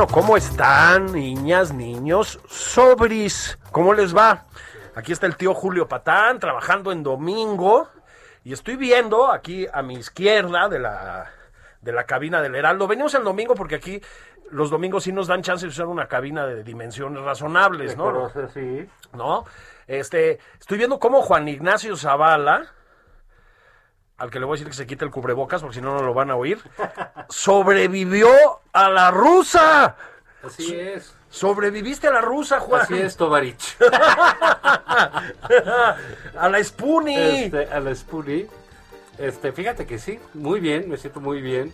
Bueno, ¿cómo están, niñas, niños? Sobris, ¿cómo les va? Aquí está el tío Julio Patán trabajando en domingo y estoy viendo aquí a mi izquierda de la, de la cabina del Heraldo. Venimos el domingo porque aquí los domingos sí nos dan chance de usar una cabina de dimensiones razonables, ¿no? sí. ¿No? Este, estoy viendo cómo Juan Ignacio Zavala, al que le voy a decir que se quite el cubrebocas porque si no no lo van a oír, sobrevivió a la rusa. Así es. Sobreviviste a la rusa, Juan. Así es, Tovarich. a la Spoonie. Este, a la Spoonie. Este, fíjate que sí, muy bien, me siento muy bien.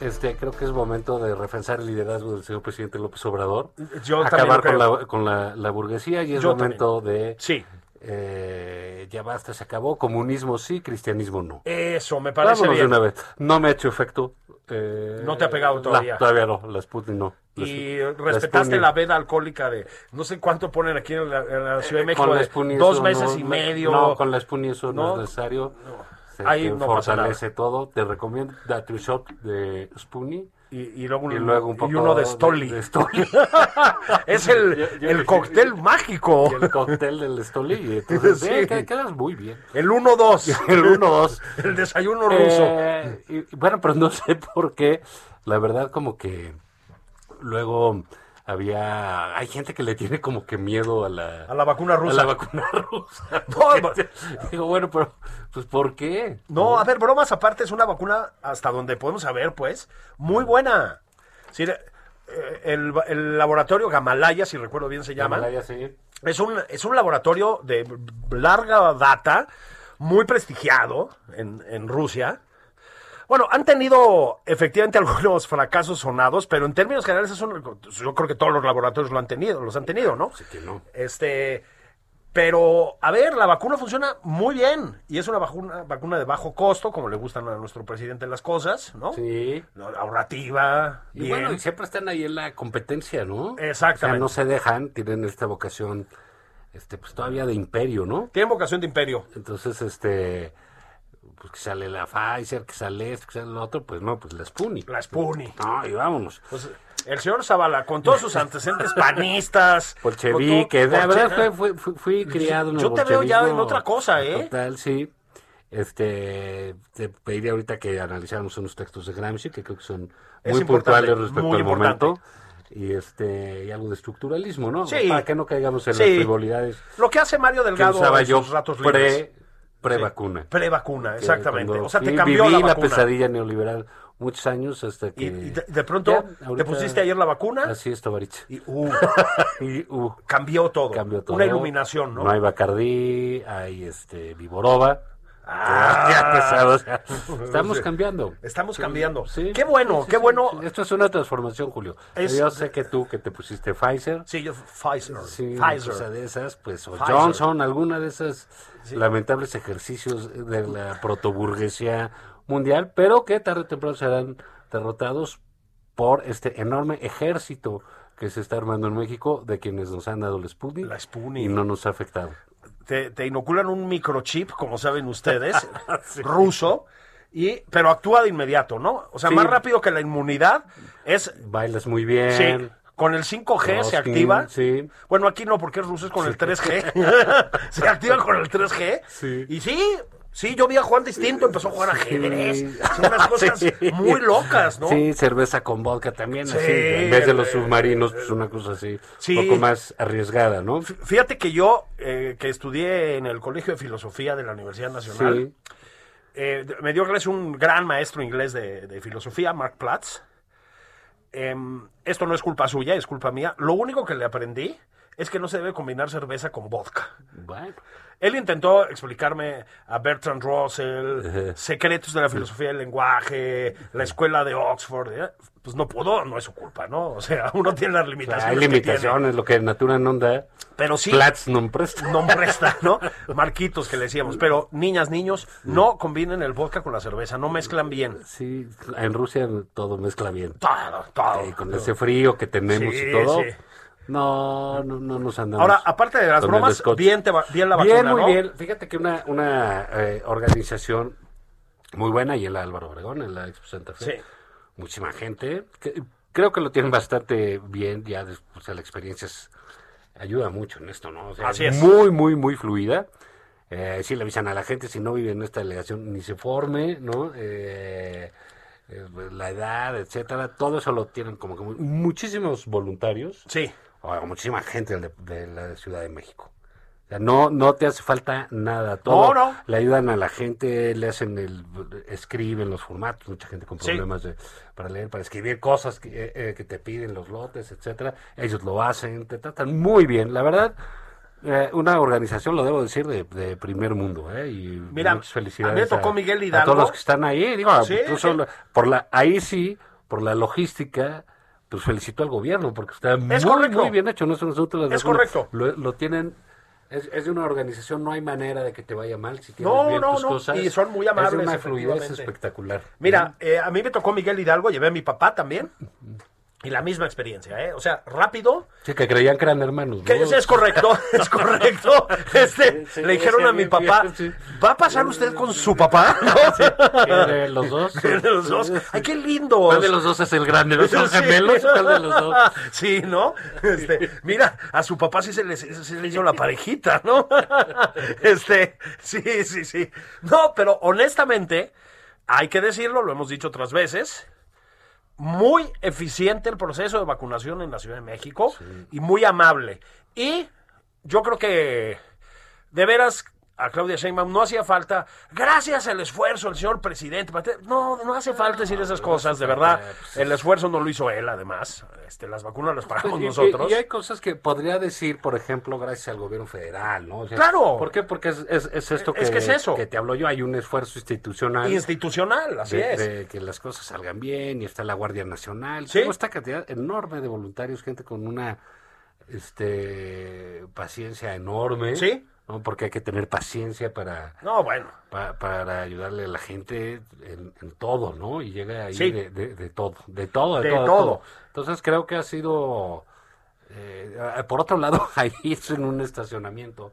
Este, creo que es momento de refrensar el liderazgo del señor presidente López Obrador. Yo acabar con, la, con la, la burguesía y es Yo momento de Sí, eh, ya basta, se acabó. Comunismo sí, cristianismo no. eso me parece Vámonos de una vez. No me ha hecho efecto. eh, No te ha pegado todavía. No, todavía no, la Sputnik no. La Y Sp- respetaste Sputnik. la veda alcohólica de no sé cuánto ponen aquí en la, en la Ciudad de Eh, México, la de Sputnik dos meses no- y medio. No, con la Sputnik eso no, No. es necesario. Se Ahí fortalece todo. Te recomiendo da tu shot de Sputnik. Y, y luego Y luego un poco y uno de Stoli. de Stoli. es el, Yo- yo- el cóctel mágico. y el cóctel del Stoli. Entonces, Sí. eh, qued- quedas muy bien. El 1-2. El 1-2. El desayuno ruso. Eh, y bueno, pero no sé por qué. La verdad, como que luego había. Hay gente que le tiene como que miedo a la. a la vacuna a rusa. la vacuna rusa. No, Digo, bueno, pero, pues, ¿por qué? No, a ver, bromas aparte, es una vacuna, hasta donde podemos saber, pues, muy buena. Sí, eh, el, el laboratorio Gamalaya, si recuerdo bien se llama, Himalaya, sí. es un, es un laboratorio de larga data, muy prestigiado en, en Rusia. Bueno, han tenido efectivamente algunos fracasos sonados, pero en términos generales es un- yo creo que todos los laboratorios lo han tenido, los han tenido, ¿no? Sí que no. Este, pero, a ver, la vacuna funciona muy bien y es una vacuna, vacuna de bajo costo, como le gustan a nuestro presidente las cosas, ¿no? Sí. Ahorrativa, Y bien. bueno, y siempre están ahí en la competencia, ¿no? Exactamente. O sea, no se dejan, tienen esta vocación, este, pues todavía de imperio, ¿no? Tienen vocación de imperio. Entonces, este, pues que sale la Pfizer, que sale esto, que sale lo otro, pues no, pues la Sputnik. La Sputnik. No, y vámonos. Pues, el señor Zavala, con todos sus antecedentes panistas, Bolchevique, con todo- la verdad fue, fue- fui, fui criado en el Yo te veo ya en otra cosa, ¿eh? Total, sí. Este, te pediría ahorita que analizáramos unos textos de Gramsci, que creo que son muy puntuales respecto muy al importante. momento. Y este, y algo de estructuralismo, ¿no? Sí. Para que no caigamos en Sí. las frivolidades Lo que hace Mario Delgado en sus ratos libres. Pre, pre-vacuna. Pre-vacuna, Que exactamente. O sea, te cambió viví la vacuna. pesadilla neoliberal muchos años hasta que... Y, y de, de pronto Ya, te pusiste ayer la vacuna Así es, Tabarich. y uh, Y, uh, cambió todo. cambió todo. Una iluminación, ¿no? No hay Bacardí, hay este Viboroba. Ah. ya pesado, o sea, estamos cambiando. Estamos cambiando. Sí. Qué bueno, Sí, sí, qué bueno. Esto es una transformación, Julio. Es- Yo sé que tú que te pusiste Pfizer. Sí, yo Pfizer. Pfizer. o sea, de esas, pues, o Pfizer. Johnson, alguna de esas lamentables ejercicios de la protoburguesía mundial, pero que tarde o temprano serán derrotados por este enorme ejército que se está armando en México de quienes nos han dado la Sputnik, La Sputnik. y no nos ha afectado. Te, te inoculan un microchip, como saben ustedes, ruso, y, pero actúa de inmediato, ¿no? O sea, Sí. más rápido que la inmunidad es, Bailas muy bien. sí, con el 5G se activa. Sí. Bueno, aquí no, porque es ruso, es con el 3G. se activa con el 3G. Sí. Y sí, sí, yo vi a Juan distinto, empezó a jugar ajedrez. Son unas cosas muy locas, ¿no? Sí, cerveza con vodka también, Sí, así. En vez de los submarinos, pues una cosa así, Sí. un poco más arriesgada, ¿no? Fíjate que yo, eh, que estudié en el Colegio de Filosofía de la Universidad Nacional. Eh, me dio clase un gran maestro inglés de, de filosofía, Mark Platz. Em, esto no es culpa suya, es culpa mía. Lo único que le aprendí es que no se debe combinar cerveza con vodka. Bueno. Él intentó explicarme a Bertrand Russell, secretos de la filosofía del lenguaje, la escuela de Oxford. ¿eh? Pues no pudo, no es su culpa, ¿no? O sea, uno tiene las O sea, limitaciones. hay que limitaciones, lo que natura no da. Pero sí, Platz non presta. no presta, ¿no? Marquitos que le decíamos. Pero niñas, niños, no combinen el vodka con la cerveza, no mezclan bien. Sí, en Rusia todo mezcla bien. Todo, todo. Con ese frío que tenemos Sí, y todo. sí. No, no, no nos andamos. Ahora, aparte de las el bromas, bien, te va- bien la vacuna, Bien, muy ¿no? bien. Fíjate que una, una eh, organización muy buena y en la Álvaro Obregón, en la Expo Santa Fe. Sí. Muchísima gente. que- creo que lo tienen bastante bien. Ya después, la experiencia es- ayuda mucho en esto, ¿no? O sea, Así es. Muy, muy, muy fluida. Eh, sí le avisan a la gente, si no vive en esta delegación, ni se forme, ¿no? Eh, eh, la edad, etcétera. Todo eso lo tienen como que muy- muchísimos voluntarios Sí. O muchísima gente de, de la Ciudad de México. O sea, no, no te hace falta nada. Todo No, no. Le ayudan a la gente, le hacen el, escriben los formatos, mucha gente con Sí. problemas de, para leer, para escribir cosas que, eh, eh, que te piden los lotes, etcétera. Ellos lo hacen, te tratan muy bien. La verdad, eh, una organización, lo debo decir, de, de primer mundo, ¿eh? Y Mira, muchas felicidades. a mí me tocó Miguel A Hidalgo. todos los que están ahí, digo, Sí, incluso sí. lo- por la, ahí sí, por la logística, pues felicito al gobierno, porque está muy, correcto. muy bien hecho, no es asunto de las Es correcto. Lo, lo tienen, es, es de una organización, no hay manera de que te vaya mal si tienes No, bien no, tus no, cosas. y son muy Es amables, una fluidez espectacular. Mira, eh, a mí me tocó Miguel Hidalgo, llevé a mi papá también. Y la misma experiencia, ¿eh? O sea, rápido. Sí, que creían que eran hermanos. Que ¿no? es, es correcto, es correcto. Este, Sí, le dijeron sí, a mi papá, bien. ¿va a pasar usted con su papá? ¿Qué de los dos? De los dos. Ay, qué lindo. ¿Cuál de los dos es el grande? ¿No Sí. gemelos? ¿Cuál de los dos? Sí, ¿no? Este, mira, a su papá sí se le, se le hizo la parejita, ¿no? Este, sí, sí, sí. No, pero honestamente, hay que decirlo, lo hemos dicho otras veces, muy eficiente el proceso de vacunación en la Ciudad de México y muy amable. Y yo creo que, de veras, a Claudia Sheinbaum no hacía falta, gracias al esfuerzo del señor presidente. No, no hace falta decir esas cosas, de verdad. El esfuerzo no lo hizo él, además. Este, las vacunas las pagamos Y- nosotros. Y, hay cosas que podría decir, por ejemplo, gracias al gobierno federal, ¿no? O sea, Claro. ¿Por qué? Porque es, es- es esto que, Es que es eso. que te hablo yo. Hay un esfuerzo institucional. Institucional, así de, es. de que las cosas salgan bien y está la Guardia Nacional. Sí. Esta cantidad enorme de voluntarios, gente con una este paciencia enorme. Sí. ¿No? Porque hay que tener paciencia para, No, bueno. pa- para ayudarle a la gente en, en todo, ¿no? Y llega ahí Sí. de, de- de todo, de todo, de, De todo, todo. Entonces creo que ha sido, eh, por otro lado, ahí es en un estacionamiento,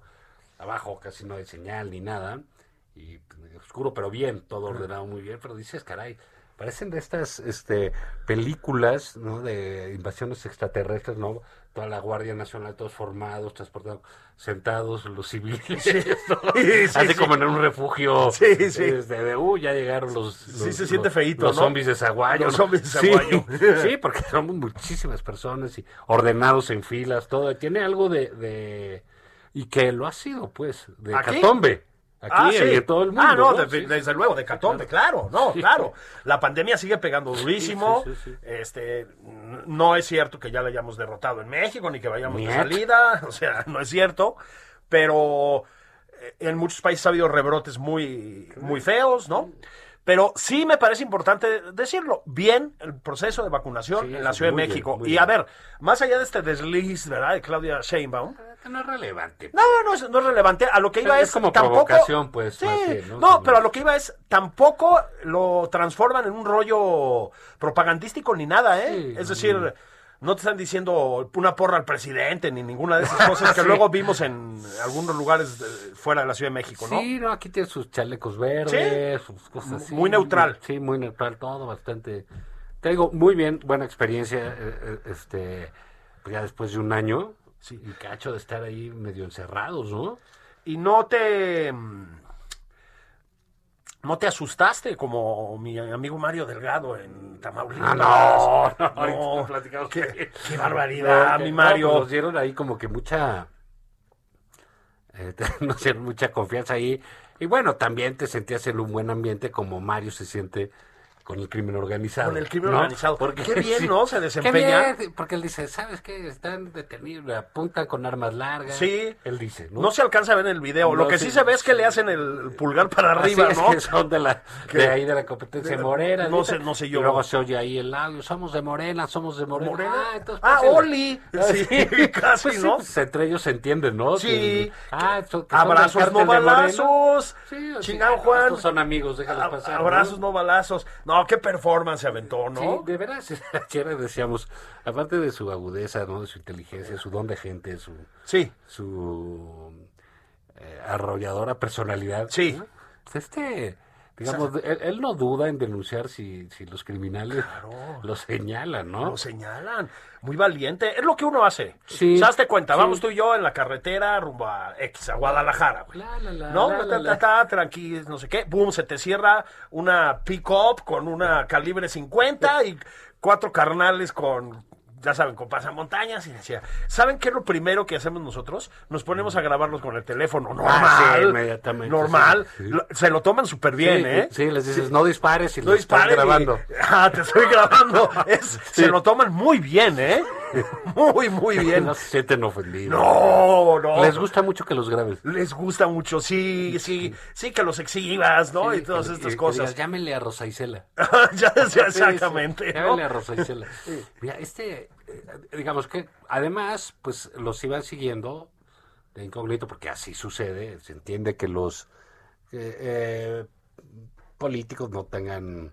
abajo casi no hay señal ni nada, y oscuro, pero bien, todo ordenado muy bien, pero dices, caray, parecen de estas este, películas ¿no? de invasiones extraterrestres, ¿no? Toda la Guardia Nacional, todos formados, transportados, sentados, los civiles. Sí, sí, así sí. como en un refugio. Sí, sí. este, de, uh, ya llegaron los. Sí, se siente los- feíto, Los ¿no? zombies de Zaguayo. Los zombies de Sí, Zaguayo. Sí, porque somos muchísimas personas y ordenados en filas, todo. Tiene algo de. de- y que lo ha sido, pues, de ¿Aquí? Catombe. Aquí Ah, y sí. en todo el mundo. Ah, no, ¿no? de- Sí, desde luego, de Catombe, claro, no, Sí. claro. La pandemia sigue pegando durísimo. Sí, sí, sí, sí. Este, no es cierto que ya la hayamos derrotado en México ni que vayamos de Niet. salida, o sea, no es cierto. Pero eh, en muchos países ha habido rebrotes muy, muy feos, ¿no? Pero sí me parece importante decirlo. Bien el proceso de vacunación Sí, en la Ciudad de bien, México. y a ver, más allá de este desliz, ¿verdad? De Claudia Sheinbaum. No es relevante. No, no es, no es relevante. A lo que iba Es es, como tampoco. provocación, pues, Sí, bien, ¿no? pero a lo que iba es tampoco lo transforman en un rollo propagandístico ni nada, ¿eh? Sí, es decir, no. no te están diciendo una porra al presidente ni ninguna de esas cosas que luego vimos en algunos lugares de- fuera de la Ciudad de México, ¿no? Sí, no, aquí tiene sus chalecos verdes, sus cosas así. Muy neutral. Sí, muy neutral, todo bastante. Te digo, muy bien, buena experiencia, eh, eh, este, pues ya después de un año, Sí. y cacho de estar ahí medio encerrados, ¿no? Y no te. mm, No te asustaste como mi amigo Mario Delgado en Tamaulipas. Ah, no, no, No, lo platicamos. qué, qué barbaridad, que- mi Mario. pues nos dieron ahí como que mucha, eh, nos dieron mucha confianza ahí. Y bueno, también te sentías en un buen ambiente como Mario se siente con el crimen organizado. Con el crimen ¿no? organizado. Qué bien, ¿no? Se Qué desempeña. bien, porque él dice, ¿sabes qué? Están detenidos, le apuntan con armas largas. Sí. Él dice, ¿no? No se alcanza a ver en el video. Lo que sí. sí se ve es que le hacen el pulgar para Así arriba, es ¿no? que son de, la, Que- de ahí de la competencia de morena. no sé- no sé yo. Y luego se oye ahí el audio, somos de Morena, somos de Morena. Morena. Ah, entonces, Ah, pues, Oli. Sí, casi, Pues ¿no? pues, entre ellos se entienden, ¿no? Sí. Ah, Abrazos, no balazos. Sí, o sí, Chingado, ah, Juan. Estos son amigos, déjalos pasar. Abrazos, ¿no? no balazos. No, qué performance se aventó, ¿no? Sí, de veras, ayer decíamos, aparte de su agudeza, ¿no? De su inteligencia, su don de gente, su, Sí. su eh, arrolladora personalidad. Sí. ¿no? Pues Este, digamos, él, él no duda en denunciar si, si los criminales lo señalan, ¿no? Lo señalan. Muy valiente. Es lo que uno hace. Sí. Hazte cuenta, Sí. vamos tú y yo en la carretera rumbo a X, a Guadalajara, güey. La, la, la, ¿No? la, Ta, la, ta, la. ta, tranqui, no sé qué. Boom, se te cierra una pick-up con una calibre 50 y cuatro carnales con, ya saben, con pasamontañas. Y decía, ¿saben qué es lo primero que hacemos nosotros? Nos ponemos a grabarlos con el teléfono normal. Ah, sí, inmediatamente, Normal. sí, sí. Lo- Se lo toman súper bien, sí, ¿eh? Sí, les dices, no dispares y No lo estás disparen y- grabando. Ah, te estoy grabando. Es- Se lo toman muy bien, ¿eh? Muy, muy bien. No se sienten ofendidos. No, no. Les gusta mucho que los grabes. Les gusta mucho, sí, sí, sí, que los exhibas, ¿no? Y todas que- estas que cosas. digas, llámenle a Rosa Isela. ya Sí, exactamente. ¿no? Llámenle a Rosa Isela. Mira, este, digamos que además, pues los iban siguiendo de incógnito, porque así sucede. Se entiende que los eh, políticos no tengan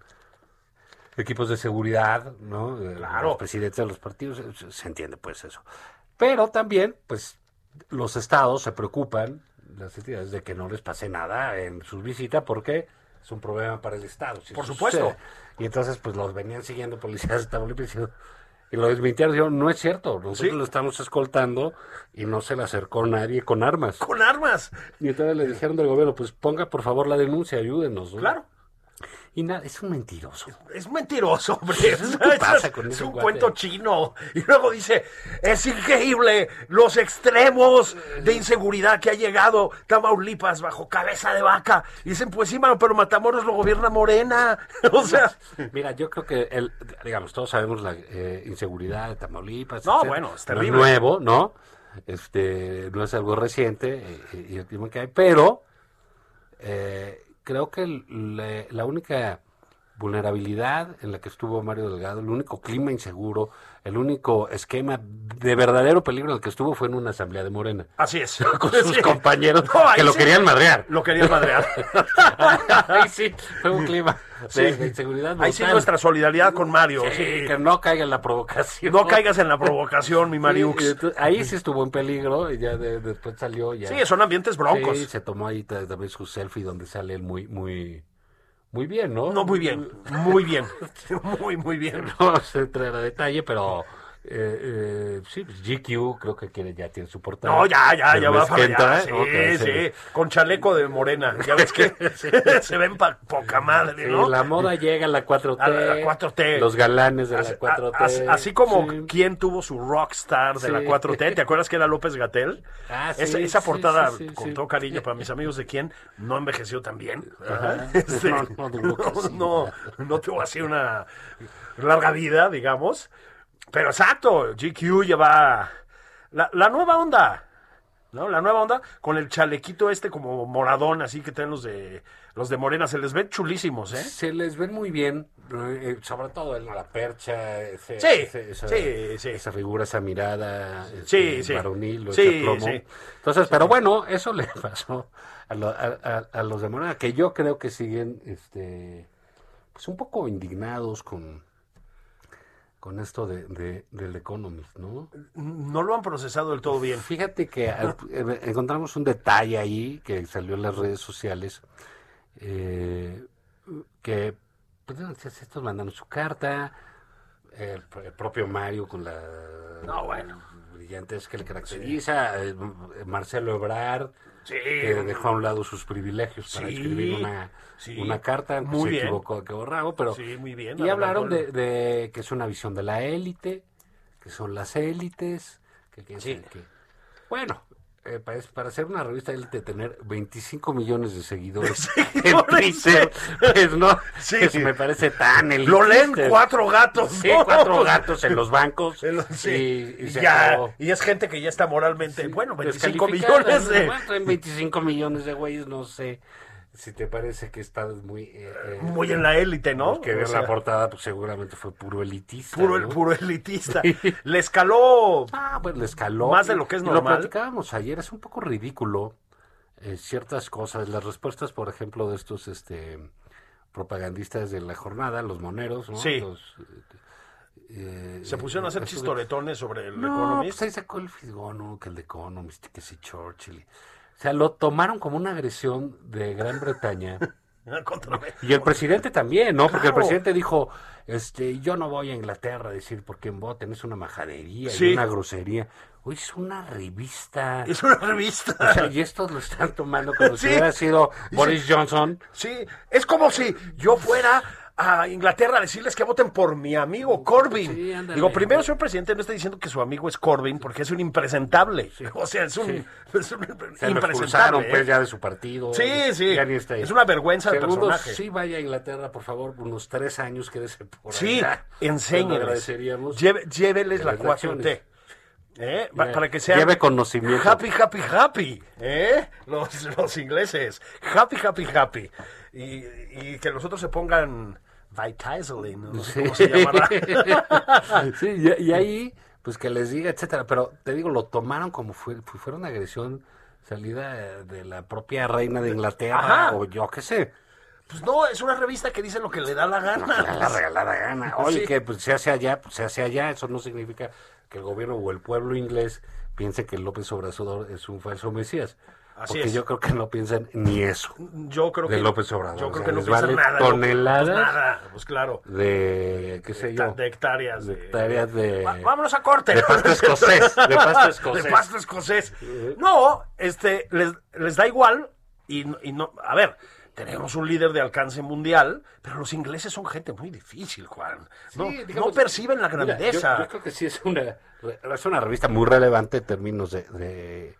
equipos de seguridad, ¿no? Eh, Claro. Los presidentes de los partidos, eh, se- entiende pues eso. Pero también, pues, los estados se preocupan, las entidades, de que no les pase nada en sus visitas, porque es un problema para el estado. si Por supuesto. sucede. Y entonces, pues, los venían siguiendo policías de Tamaulipas diciendo- y lo desmintieron, dijeron, no es cierto, nosotros Sí. lo estamos escoltando y no se le acercó nadie con armas. Con armas. Y entonces le dijeron del gobierno, pues ponga por favor la denuncia, ayúdenos. ¿no? Claro. Y nada, es un mentiroso. Es mentiroso, hombre. ¿Qué pasa con es un cuate? cuento chino. Y luego dice, es increíble los extremos de inseguridad que ha llegado Tamaulipas bajo cabeza de vaca. Y dicen, pues sí, mano, pero Matamoros lo gobierna Morena. o sea, Mira, yo creo que, el, digamos, todos sabemos la eh, inseguridad de Tamaulipas. No, etcétera. bueno, es No terrible. nuevo, ¿no? Este, no es algo reciente eh, y el clima que hay, pero eh, creo que le- la única vulnerabilidad en la que estuvo Mario Delgado, el único clima inseguro, el único esquema de verdadero peligro en el que estuvo fue en una asamblea de Morena. así es. Con sus Sí. compañeros No, que lo querían madrear. Lo querían madrear. Ahí sí, fue un clima de, Sí. de inseguridad. Ahí sí nuestra solidaridad con Mario. Que no caiga en la provocación. No caigas en la provocación, mi Mariux. ahí sí estuvo en peligro y ya de- después salió ya. Sí, son ambientes broncos. Sí, se tomó ahí ta- también su selfie donde sale él muy, muy, muy bien, ¿no? No, muy bien, muy bien, muy, muy bien. No se entra a detalle, pero eh, eh, sí, pues GQ creo que quiere, ya tiene su portada. No, ya, ya, ya va para allá. Sí. Que sí, se- con chaleco de morena. Ya ves que se ven pa- poca madre, Sí, ¿no? la moda llega a la 4T. A la 4T. Los galanes de Así, la 4T. a- así- como sí. quien tuvo su rockstar de Sí. la 4T, ¿te acuerdas que era López Gatel? Ah, esa, sí, esa sí, portada, sí, sí, con sí. todo cariño para mis amigos de quién, no envejeció tan bien. Este, No, no, sí. no, no tuvo así una larga vida, digamos. Pero exacto, GQ lleva la, la nueva onda. ¿No? La nueva onda con el chalequito este como moradón, así que tienen los de los de Morena, se les ven chulísimos, ¿eh? Se les ven muy bien, eh, sobre todo en la percha, ese- Sí, ese- esa, sí, sí. esa figura, esa mirada Sí, este, sí. varonil, ese plomo. sí. Entonces, pero bueno, eso le pasó a, lo- a- a- a los de Morena, que yo creo que siguen este, pues un poco indignados con, con esto de, de- del Economist, ¿no? No lo han procesado del todo bien. Fíjate que al- eh, encontramos un detalle ahí que salió en las redes sociales, eh, que pues, estos mandaron su carta, el, el propio Mario con la No, bueno. brillantez que le caracteriza, eh, Marcelo Ebrard, Sí, que dejó a un lado sus privilegios para Sí, escribir una, sí. una carta, pues, Muy se bien. equivocó, quedó rabo, pero Sí, muy bien. y hablaron de, que es una visión de la élite, que son las élites, que, que, que- bueno, eh, para, para hacer una revista élite tener 25 millones de seguidores en Twitter, pues no, Sí. eso me parece tan elitista. Lo leen cuatro gatos. Sí, ¿no? cuatro gatos en los bancos. En los- sí. y, y Y se ya, y es gente que ya está moralmente, bueno, 25 Descalificada, millones de... ¿no? Traen 25 millones de güeyes, no sé si te parece que estás muy... eh, eh, Muy en la élite, ¿no? que O sea, la portada, pues seguramente fue puro elitista. puro, ¿no? puro elitista. Le escaló... Ah, pues le escaló. Más de lo que es Y normal. Lo platicábamos ayer, es un poco ridículo eh, ciertas cosas. Las respuestas, por ejemplo, de estos este propagandistas de la jornada, los moneros, ¿no? Sí. Los, eh, Se pusieron a hacer estos- chitoretones sobre el No, Economist. pues ahí sacó el fisgón, ¿no? Que el de Economist, que si Churchill. O sea, lo tomaron como una agresión de Gran Bretaña. Y el presidente también, ¿no? Porque el presidente dijo, este, yo no voy a Inglaterra a decir por quién voten, es una majadería Sí. y una grosería. Oye, es una revista. Es una revista. O sea, y estos lo están tomando como Sí. si hubiera sido Boris Johnson. Sí, es como si yo fuera a Inglaterra a decirles que voten por mi amigo Corbyn. Sí, ándale. Digo, primero, señor presidente, no está diciendo que su amigo es Corbyn porque es un impresentable. O sea, es un, es un Se impresentable. expulsaron ¿eh? pues ya de su partido. Sí, sí. Ya ni está ahí. Es una vergüenza de Segundo, personaje. sí vaya a Inglaterra, por favor, unos tres años, quédese por Sí, allá. Enséñeles. Lleve- lléveles la las 4T. lecciones. ¿eh? Para que sean Lleve conocimiento. happy, happy, happy. ¿eh? Los, los ingleses. Happy, happy, happy. Y, y que los otros se pongan Vitazoline, no sé cómo se llamará. Sí, y, y ahí, pues que les diga, etcétera. Pero te digo, lo tomaron como fue, fue, fuera una agresión salida de la propia reina de Inglaterra Ajá. o yo qué sé. Pues no, es una revista que dice lo que le da la gana. La regalada gana. Oye, Sí. que pues, se hace allá, pues se hace allá. Eso no significa que el gobierno o el pueblo inglés piense que López Obrador es un falso mesías. Así porque es. yo creo que no piensan ni eso. Yo creo De que López Obrador, Yo o creo sea, que no piensan vale nada. Toneladas. Pues nada, pues claro. De, qué sé yo. de hectáreas. de hectáreas de- Va- vámonos a corte. de pasto escocés, de pasto escocés. De pasto escocés. No, este, les, les da igual y, no- y no, a ver, tenemos un líder de alcance mundial, pero los ingleses son gente muy difícil, Juan. No, Sí, no digamos, perciben la Mira, grandeza. yo, yo creo que sí es una, es una revista muy relevante en términos de, de,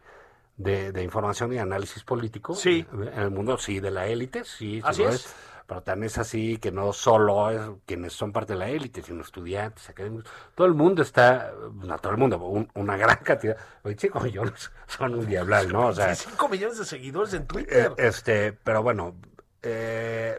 de- de información y análisis político. Sí. En el mundo, sí, de la élite, sí. Así es. Pero también es así que no solo es quienes son parte de la élite, sino estudiantes, académicos. Todo el mundo está, no todo el mundo, un- una gran cantidad. Oye, chicos, millones son un diablal, ¿no? O sea, 5 millones de seguidores en eh, Twitter. este, pero bueno, eh,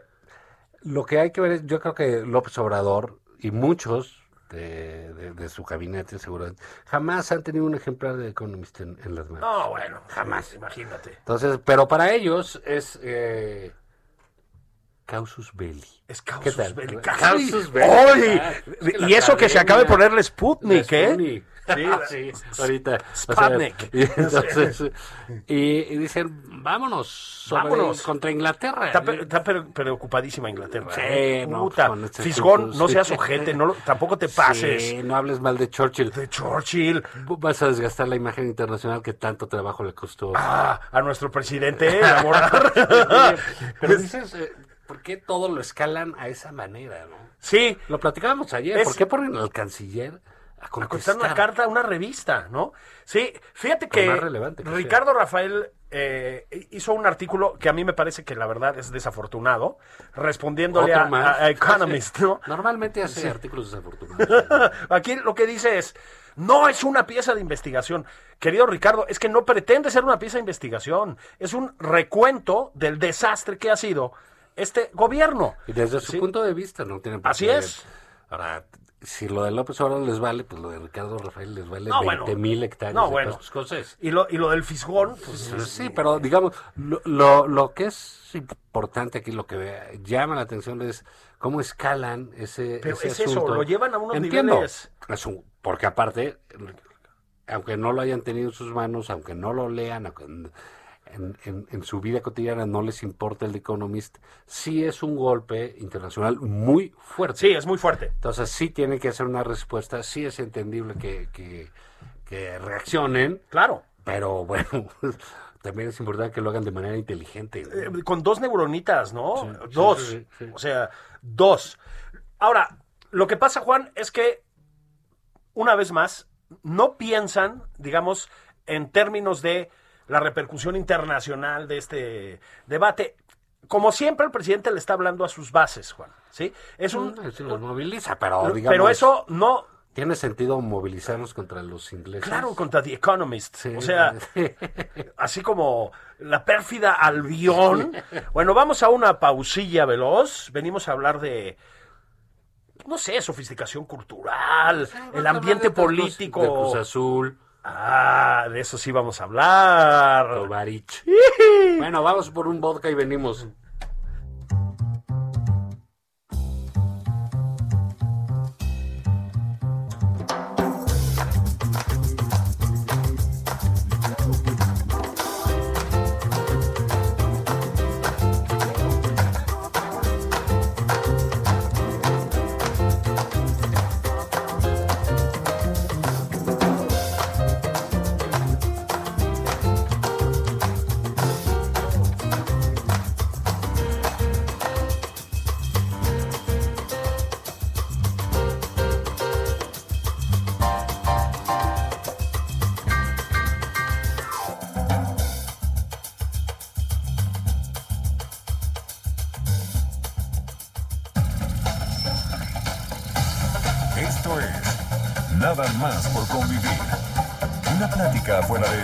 lo que hay que ver es, yo creo que López Obrador y muchos de, de- de su gabinete seguramente jamás han tenido un ejemplar de Economist en, en las manos. no, bueno, jamás. Imagínate. Entonces, pero para ellos es eh, causus belli. Es ¿Qué causus belli. Causus belli. ¡Oy! Ah, es que la y eso que se acaba de ponerle Sputnik, ¿eh? Sí, Sí, ahorita. o sea, Sputnik. y, entonces, y, y dicen, vámonos, sobre- Vámonos. contra Inglaterra. Está, preocupadísima Inglaterra. Sí, ¿eh? no, Puta, este Fisgón, no sí. seas ojete, no lo- tampoco te pases. Sí, no hables mal de Churchill. De Churchill. Vas a desgastar la imagen internacional que tanto trabajo le costó. Ah, a nuestro presidente elaborar. Pero dices, eh, ¿por qué todo lo escalan a esa manera? No? sí, Lo platicábamos ayer. Es- ¿Por qué ponen al canciller a a contestar? contestar una carta a una revista, ¿no? Sí, fíjate que más relevante que sea. Ricardo Rafael eh, hizo un artículo que a mí me parece que la verdad es desafortunado, respondiéndole a, a- Economist, ¿no? Normalmente hace artículos desafortunados. Aquí lo que dice es, no es una pieza de investigación. Querido Ricardo, es que no pretende ser una pieza de investigación. Es un recuento del desastre que ha sido este gobierno. Y desde su Sí. punto de vista no tienen por Así es. Ahora, si lo de López Obrador les vale, pues lo de Ricardo Rafael les vale No, 20 bueno. mil hectáreas No, de bueno. escoceses. Y lo, y lo del fisgón, pues, Pues sí, pero digamos, lo, lo, lo que es importante aquí, lo que llama la atención es cómo escalan ese, Pero ese es eso, lo llevan a unos Entiendo, niveles- es un- porque aparte, aunque no lo hayan tenido en sus manos, aunque no lo lean, aunque en, en- en- en su vida cotidiana no les importa el The Economist, sí es un golpe internacional muy fuerte. sí, es muy fuerte. Entonces sí tienen que hacer una respuesta, sí es entendible que, que, que reaccionen, Claro. pero bueno, también es importante que lo hagan de manera inteligente. ¿no? Eh, con dos neuronitas, ¿no? Sí, dos. sí, sí. O sea, dos. Ahora, lo que pasa, Juan, es que, una vez más, no piensan, digamos, en términos de la repercusión internacional de este debate. Como siempre, el presidente le está hablando a sus bases, Juan. ¿Sí? Es un. Mm, sí los moviliza, pero digamos, pero eso no. tiene sentido movilizarnos contra los ingleses. Claro, contra The Economist. Sí. O sea, así como la pérfida Albión. Bueno, vamos a una pausilla veloz. Venimos a hablar de, no sé, sofisticación cultural, el ambiente político. de Cruz Azul, Ah, de eso sí vamos a hablar. Tovarich. bueno, vamos por un vodka y venimos.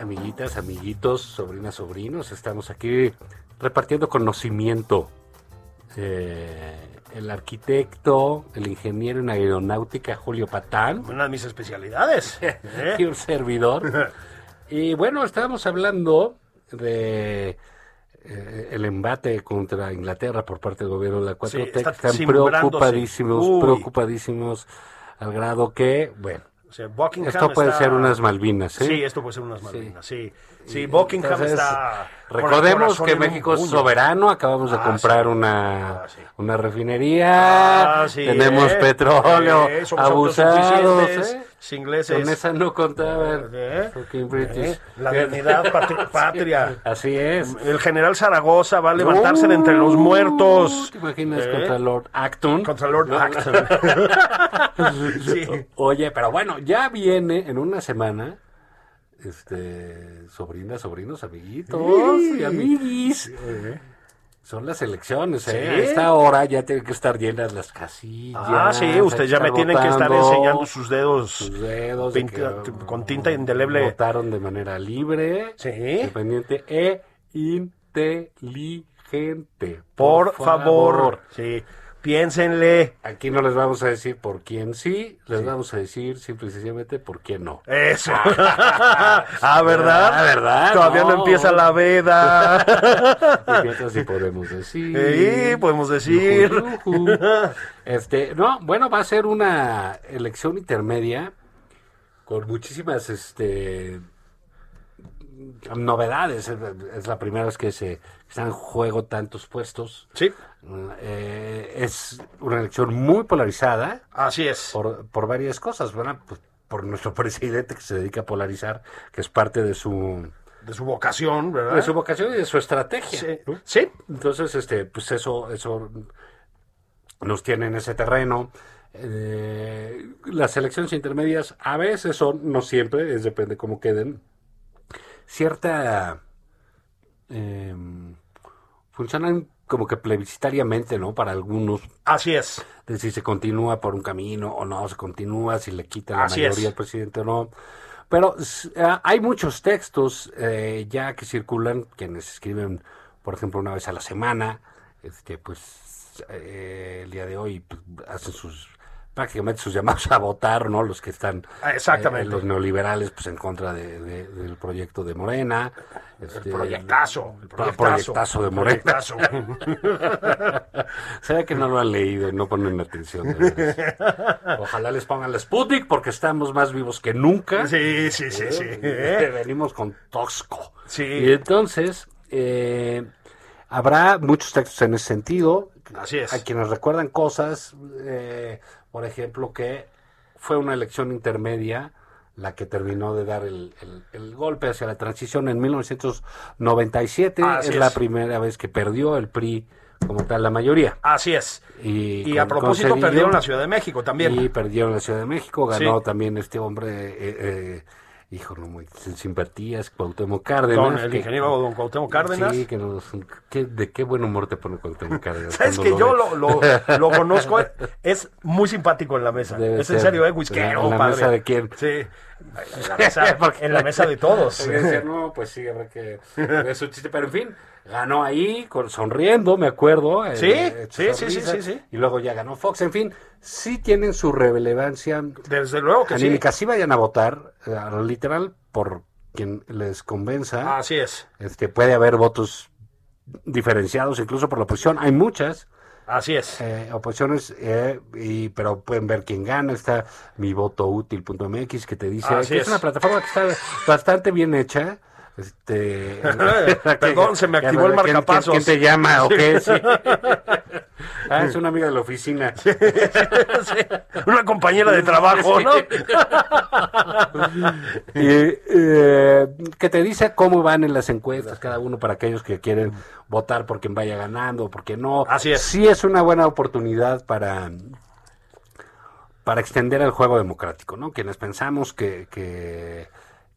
Amiguitas, amiguitos, sobrinas, sobrinos, estamos aquí repartiendo conocimiento. Eh, el arquitecto, el ingeniero en aeronáutica Julio Patán Una de mis especialidades. ¿eh? y un servidor. Y bueno, estábamos hablando de eh, el embate contra Inglaterra por parte del gobierno de la 4T. Sí, está Están preocupadísimos, Uy. preocupadísimos al grado que, bueno, O sea, Buckingham esto puede está- ser unas Malvinas, ¿eh? Sí, esto puede ser unas Malvinas, sí. Sí, Buckingham Entonces, está... Recordemos que México es soberano, acabamos de Ah, comprar sí. una, Ah, sí. una refinería, Ah, tenemos ¿eh? petróleo, abusados, ¿eh? Ingleses. Con esa no contaban. ¿Eh? Fucking British. ¿Eh? La dignidad patri- patria. Así es. El general Zaragoza va a levantarse de entre los muertos. ¿Te imaginas ¿Eh? contra Lord Acton? Contra Lord Acton. sí. Oye, pero bueno, ya viene en una semana, este, sobrinas, sobrinos, amiguitos y amiguis, Son las elecciones, ¿eh? A esta hora ya tienen que estar llenas las casillas. Ah, sí, ustedes ya me tienen que estar enseñando sus dedos. sus dedos. de pinta- que, con tinta indeleble. Votaron de manera libre, Sí. independiente e inteligente. Por, favor. Sí. Piénsenle. Aquí no les vamos a decir por quién sí, les vamos a decir simple y sencillamente por quién no. Eso. ah, ¿verdad? Ah, ¿verdad? Todavía no, No. empieza la veda. Otras sí podemos decir. Sí, podemos decir. Este, no, bueno, va a ser una elección intermedia con muchísimas este novedades. Es, la primera vez que se están en juego tantos puestos. Sí, Eh, es una elección muy polarizada así es. por, por varias cosas, ¿verdad? Pues, por nuestro presidente que se dedica a polarizar, que es parte de su, De su vocación, ¿verdad? de su vocación y de su estrategia. Sí. ¿no? Sí. Entonces, este, pues eso, eso nos tiene en ese terreno. Eh, las elecciones intermedias a veces son, no siempre, es depende cómo queden, cierta eh, funcionan como que plebiscitariamente, ¿no? Para algunos, Así es. de si se continúa por un camino o no se continúa, si le quitan la Así mayoría al presidente o no. Pero hay muchos textos eh, ya que circulan, quienes escriben, por ejemplo, una vez a la semana, este, pues eh, el día de hoy pues, hacen sus prácticamente sus llamados a votar, ¿no? Los que están Ah, exactamente. eh, los neoliberales pues en contra de, de- del proyecto de Morena. El este, proyectazo. El pro- proyectazo, proyectazo de Morena. proyectazo. Se ve que no lo han leído y no ponen atención. de. Ojalá les pongan la Sputnik porque estamos más vivos que nunca. sí, sí, sí, sí. Eh, Venimos con Tosco. Sí. Y entonces, eh, habrá muchos textos en ese sentido. Así es. A quienes recuerdan cosas, eh, por ejemplo, que fue una elección intermedia la que terminó de dar el, el- el golpe hacia la transición en 1997. Así es, la es. primera vez que perdió el PRI como tal la mayoría. Así es. Y, Y a propósito, perdieron la Ciudad de México también. y perdieron la Ciudad de México, ganó Sí. también este hombre, eh, eh, hijo, no muy sin simpatías, Cuauhtémoc Cárdenas. Don el que- ingeniero don Cuauhtémoc Cárdenas. Sí, que nos, que- de qué buen humor te pone Cuauhtémoc Cárdenas. Sabes que yo lo, lo, lo conozco, es muy simpático en la mesa. Debe es en ser. serio, ¿eh? ¿En Whiskero, en la padre. mesa de quién? Sí. En la mesa, en la mesa de todos. No, pues sí, habrá que es un chiste, pero en fin, ganó ahí con, sonriendo, me acuerdo. Sí, eh, sí, sí, sí, sí, sí. Y luego ya ganó Fox, en fin, sí tienen su relevancia Desde luego que sí. anímica. Sí vayan a votar, eh, literal, por quien les convenza. Así es. Este, puede haber votos diferenciados, incluso por la oposición. Hay muchas Así es. eh, oposiciones, eh, y, pero pueden ver quién gana. Está mi voto útil.mx que te dice Así que es. es. una plataforma que está bastante bien hecha. Este, Perdón, se me activó el ¿quién- quién- marcapasos. ¿Quién, te llama o qué? Sí. Ah, es una amiga de la oficina. Sí. Una compañera de trabajo, ¿no? Eh, que te dice cómo van en las encuestas cada uno para aquellos que quieren votar por quien vaya ganando o por quien no. Así es. Sí es una buena oportunidad para para extender el juego democrático, ¿no? Quienes pensamos que, que,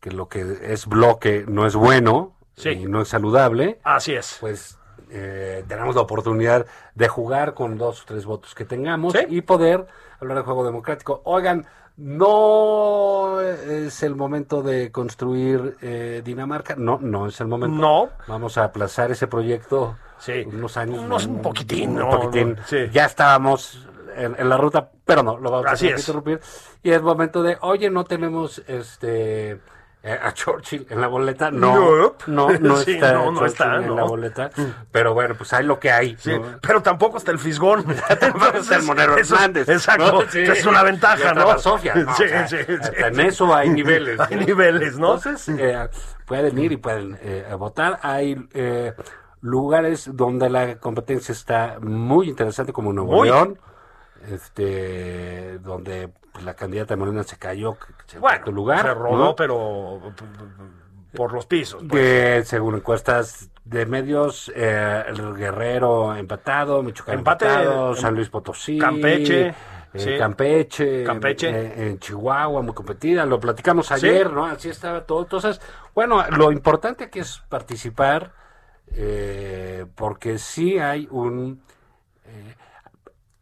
que lo que es bloque no es bueno Sí. y no es saludable, Así es. pues eh, tenemos la oportunidad de jugar con dos o tres votos que tengamos Sí. y poder hablar de juego democrático. Oigan, no es el momento de construir eh, Dinamarca, no, no es el momento. No. Vamos a aplazar ese proyecto Sí. unos años. Unos- un poquitín, un poquitín. no, sí. Ya estábamos en, en la ruta, pero no, lo vamos Así a es. interrumpir. Y es momento de, oye, no tenemos este a Churchill en la boleta. No, no, no Sí, está, no, no está, en la boleta. Pero bueno, pues hay lo que hay. Sí, pero tampoco está el fisgón. Tampoco está el Monero eso- Hernández. Exacto. Sí. es una ventaja, ¿no? Sí, O sea, hasta en eso hay niveles. Hay niveles, ¿no? Entonces, eh, pueden ir y pueden eh, votar. Hay eh, lugares donde la competencia está muy interesante, como Nuevo Muy. León, este, donde la candidata Morena se cayó, se Bueno, tu lugar. se rodó, ¿no? pero por los pisos. pues. Que según encuestas de medios, eh, el Guerrero empatado, Michoacán Empate, empatado, em, San Luis Potosí, Campeche, eh, sí. Campeche, Campeche. eh, en Chihuahua, muy competida, lo platicamos Sí. ayer, ¿no? Así estaba todo. Entonces, bueno, lo importante aquí es participar, eh, porque sí hay un...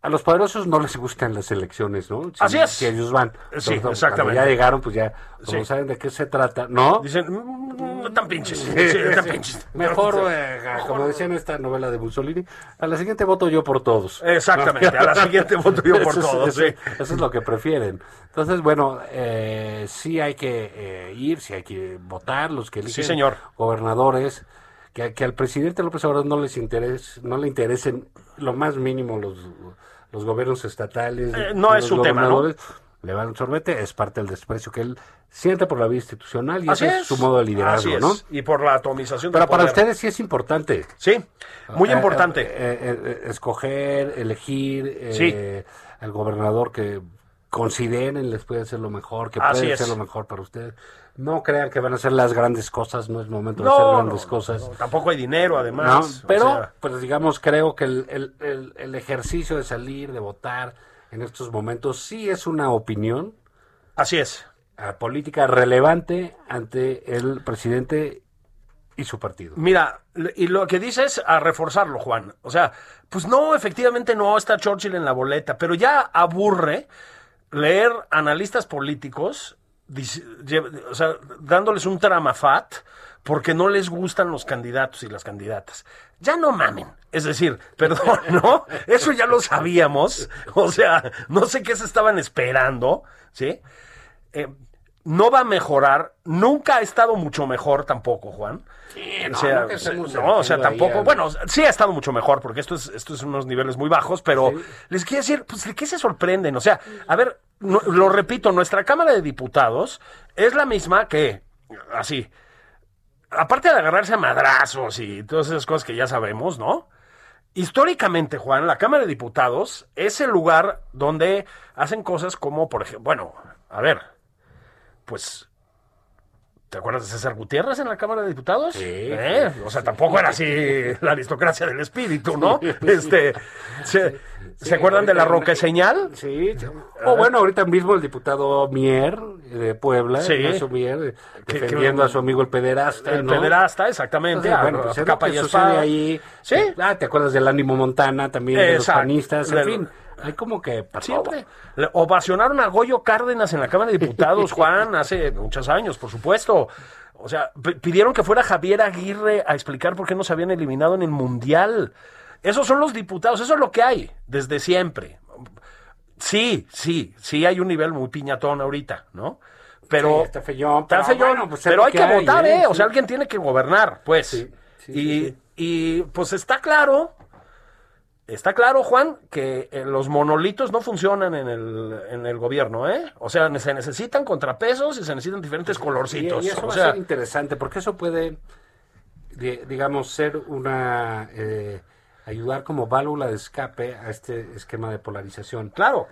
a los poderosos no les gustan las elecciones, ¿no? Si, Así es. Si ellos van. Sí, exactamente. ya llegaron, pues ya, como Sí. saben de qué se trata, ¿no? Dicen, "Mm, no tan pinches. Sí, no tan pinches. Mejor, eh, como decía en esta novela de Mussolini, a la siguiente voto yo por todos. Exactamente, a la siguiente voto yo por Eso todos, Eso, sí. eso es lo que prefieren. Entonces, bueno, eh, sí hay que eh, ir, sí hay que votar, los que eligen señor. gobernadores, que, que al presidente López Obrador no les interese, no le interesen lo más mínimo los, los gobiernos estatales. Eh, no es los su tema, ¿no? Le van un sorbete, es parte del desprecio que él siente por la vida institucional y Así ese es su modo de liderazgo. ¿no? Y por la atomización Pero del para poder. ustedes sí es importante. Sí, muy Eh, importante. eh, escoger, elegir Sí. al gobernador que consideren les puede hacer lo mejor, que Así puede es. hacer lo mejor para ustedes. No crean que van a hacer las grandes cosas, no es momento de hacer grandes no, cosas. no, tampoco hay dinero, además. o Pero, sea, pues digamos, creo que el, el- el- el ejercicio de salir, de votar en estos momentos, sí es una opinión así es. eh, política relevante ante el presidente y su partido. Mira, y lo que dices a reforzarlo, Juan. O sea, pues no, efectivamente no está Churchill en la boleta, pero ya aburre leer analistas políticos, dándoles un tramafat porque no les gustan los candidatos y las candidatas. Ya no mamen. Es decir, perdón, ¿no? Eso ya lo sabíamos. O sea, no sé qué se estaban esperando, ¿sí? Eh, no va a mejorar, nunca ha estado mucho mejor tampoco, Juan. No, o sea, no o sea, ahí tampoco, bueno, sí ha estado mucho mejor, porque esto es, esto es unos niveles muy bajos, pero les quiero decir, pues, ¿de qué se sorprenden? O sea, a ver, no- lo repito, nuestra Cámara de Diputados es la misma que, así, aparte de agarrarse a madrazos y todas esas cosas que ya sabemos, ¿no? Históricamente, Juan, la Cámara de Diputados es el lugar donde hacen cosas como, por ejemplo, bueno, a ver, pues, ¿te acuerdas de César Gutiérrez en la Cámara de Diputados? Sí. ¿Eh? O sea, tampoco era así la aristocracia del espíritu, ¿no? Este, ¿se, ¿se acuerdan de la Roque Señal? Sí. O bueno, ahorita mismo el diputado Mier de Puebla, Sí. Ignacio Mier, eh, defendiendo a su amigo el pederasta, El ¿no? pederasta, exactamente. Entonces, bueno, a pues es lo capa que y sucede espada. ahí. Sí. Ah, ¿te acuerdas del ánimo Montana también de los panistas? En fin, hay como que para Siempre. Le ovacionaron a Goyo Cárdenas en la Cámara de Diputados, Juan, hace muchos años, por supuesto. O sea, pidieron que fuera Javier Aguirre a explicar por qué no se habían eliminado en el Mundial. Esos son los diputados, eso es lo que hay desde siempre. Sí, sí, sí hay un nivel muy piñatón ahorita, ¿no? Pero Sí, está feyón, está pero feyón, bueno, pues pero hay que hay, votar, ¿eh? ¿eh? O sea, alguien tiene que gobernar, pues. Sí, y, y, pues está claro Está claro, Juan, que eh, los monolitos no funcionan en el, en el gobierno, ¿eh? O sea, se necesitan contrapesos y se necesitan diferentes colorcitos. y eso o va a ser interesante, porque eso puede, di- digamos, ser una... eh, ayudar como válvula de escape a este esquema de polarización. claro.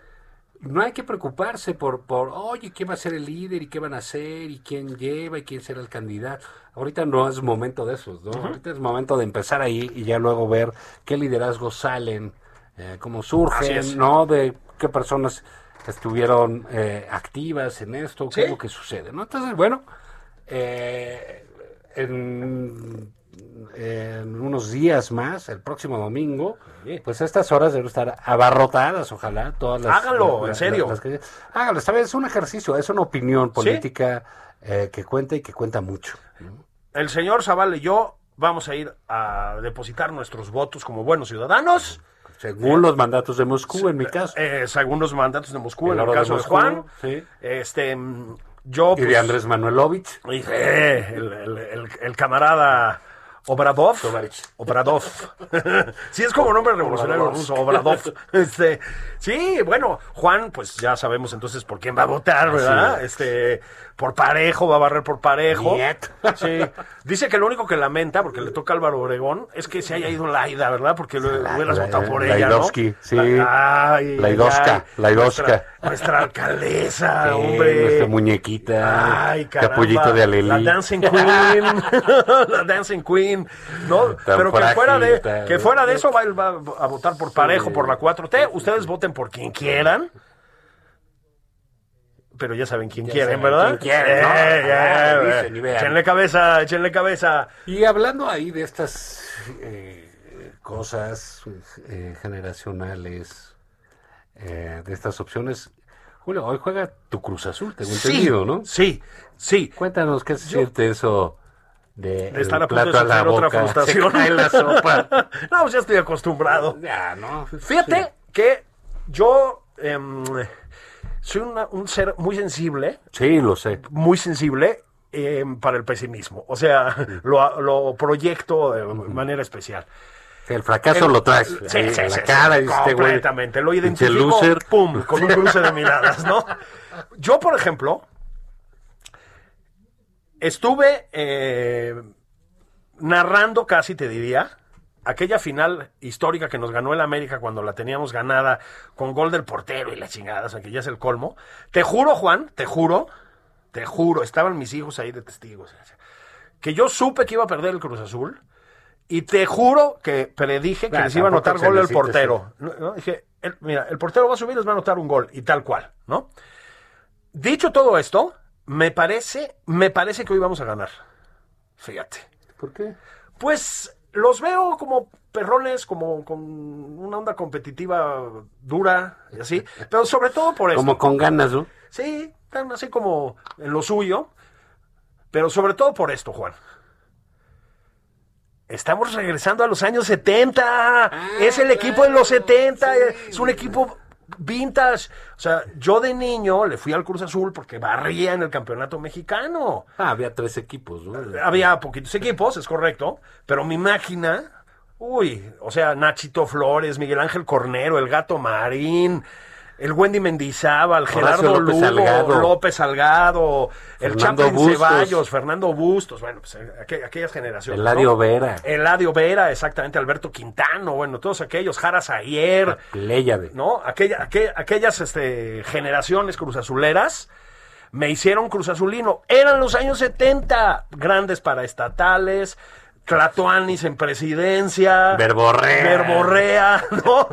No hay que preocuparse por, por, oye, ¿quién va a ser el líder y qué van a hacer y quién lleva y quién será el candidato? Ahorita no es momento de esos, ¿no? Ahorita es momento de empezar ahí y ya luego ver qué liderazgos salen, eh, cómo surgen. ¿no? De qué personas estuvieron eh, activas en esto, qué Sí. es lo que sucede, ¿no? Entonces, bueno, eh, en, en unos días más, el próximo domingo, Sí. pues estas horas deben estar abarrotadas, ojalá, todas las... Hágalo, en las- serio. las hágalo, esta vez es un ejercicio, es una opinión política eh, que cuenta y que cuenta mucho. ¿no? El señor Zavala y yo vamos a ir a depositar nuestros votos como buenos ciudadanos, Según los mandatos de Moscú, en mi caso. eh, según los mandatos de Moscú, El en el de caso de, Juan. Este, yo... y de pues, Andrés Manuelovich. El- el- el camarada Obradov. Obradov. sí, es como nombre revolucionario ruso, Obradov. Este, sí, bueno, Juan, pues ya sabemos entonces por quién va a votar, ¿verdad? Este, por parejo, va a barrer por parejo. Sí. Dice que lo único que lamenta, porque le toca a Álvaro Obregón, es que se haya ido Laida, ¿verdad? Porque lo hubieras votado por la ella, ¿no? Sí. La, ay, La ay, Idosca, ay. la Idosca. Nuestra, alcaldesa, hombre. nuestra muñequita. Ay. Capullito de Alelí. La Dancing Queen. la Dancing Queen. ¿No? Tan Pero que fuera, de, que fuera de eso va, va a votar por parejo, por la 4T. Ustedes voten por quien quieran. pero ya saben quién Ya quieren, saben ¿verdad? quién. Eh, ya, Ah, eh, dicen échenle cabeza, échenle cabeza. Y hablando ahí de estas eh, cosas eh, generacionales, eh, de estas opciones, Julio, hoy juega tu Cruz Azul, tengo entendido, ¿no? Sí, sí. Cuéntanos qué se siente eso de, De estar a punto de plato a sufrir otra boca, frustración. se cae la sopa. no, pues ya estoy acostumbrado. ya, ¿no? Fíjate que yo em, soy una- un ser muy sensible, Sí, lo sé. muy sensible em, para el pesimismo. O sea, lo, lo proyecto de manera especial. El fracaso lo traes Sí, ahí sí, en la sí, cara este güey, completamente. Lo identifico, loser. pum, con un cruce de miradas, ¿no? Yo, por ejemplo, estuve eh, narrando casi, te diría, aquella final histórica que nos ganó el América cuando la teníamos ganada con gol del portero y la chingada, o sea, que ya es el colmo. Te juro, Juan, te juro, te juro, estaban mis hijos ahí de testigos, que yo supe que iba a perder el Cruz Azul. Y te juro que predije que les iba a anotar gol el portero. No, no, Dije, el- mira, el portero va a subir y les va a anotar un gol. Y tal cual, ¿no? Dicho todo esto, me parece, me parece que hoy vamos a ganar. Fíjate. ¿Por qué? Pues los veo como perrones, como con una onda competitiva dura y así. Pero sobre todo por eso. Como con ganas, ¿no? Sí, están así como en lo suyo. Pero sobre todo por esto, Juan. Estamos regresando a los años 70. es el equipo de los 70. es un equipo vintage. O sea, yo de niño le fui al Cruz Azul porque barría en el campeonato mexicano. Ah, había tres equipos, ¿no? Había poquitos equipos, es correcto, pero mi máquina, uy, o sea, Nachito Flores, Miguel Ángel Cornero, el Gato Marín, el Wendy Mendizábal, Gerardo López Lugo, Salgado. López Salgado, el Fernando Chaplin Bustos. Ceballos, Fernando Bustos, bueno, pues eh, aqu- aquellas generaciones. Eladio ¿no? Vera. Eladio Vera, exactamente, Alberto Quintano, bueno, todos aquellos, Jara Ayer, Pléyade. ¿no? Aquella, aqu- aquellas este, generaciones cruzazuleras me hicieron cruzazulino. Eran los años 70, grandes para estatales, Tlatoanis en presidencia, Verborrea. Verborrea, ¿no?